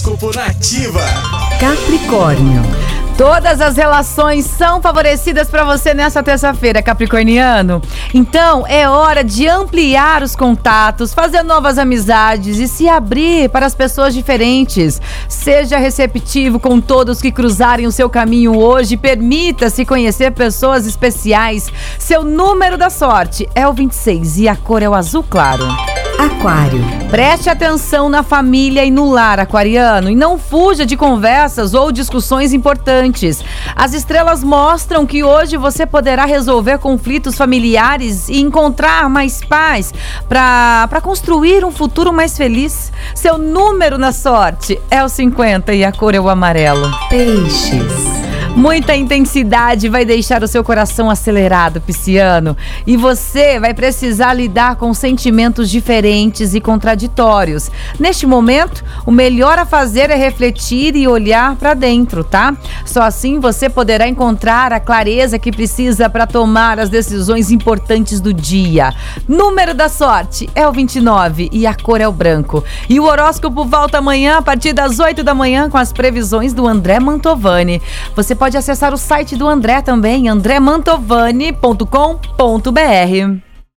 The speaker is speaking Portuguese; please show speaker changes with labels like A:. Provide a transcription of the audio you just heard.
A: Horóscopo Nativa.
B: Capricórnio. Todas as relações são favorecidas para você nessa terça-feira, Capricorniano. Então é hora de ampliar os contatos, fazer novas amizades e se abrir para as pessoas diferentes. Seja receptivo com todos que cruzarem o seu caminho hoje. Permita-se conhecer pessoas especiais. Seu número da sorte é o 26 e a cor é o azul claro.
C: Aquário.
B: Preste atenção na família e no lar, aquariano, e não fuja de conversas ou discussões importantes. As estrelas mostram que hoje você poderá resolver conflitos familiares e encontrar mais paz para construir um futuro mais feliz. Seu número na sorte é o 50 e a cor é o amarelo.
C: Peixes.
B: Muita intensidade vai deixar o seu coração acelerado, pisciano, e você vai precisar lidar com sentimentos diferentes e contraditórios. Neste momento, o melhor a fazer é refletir e olhar para dentro, tá? Só assim você poderá encontrar a clareza que precisa para tomar as decisões importantes do dia. Número da sorte é o 29 e a cor é o branco. E o horóscopo volta amanhã a partir das 8 da manhã com as previsões do André Mantovani. Você pode acessar o site do André também, andremantovani.com.br.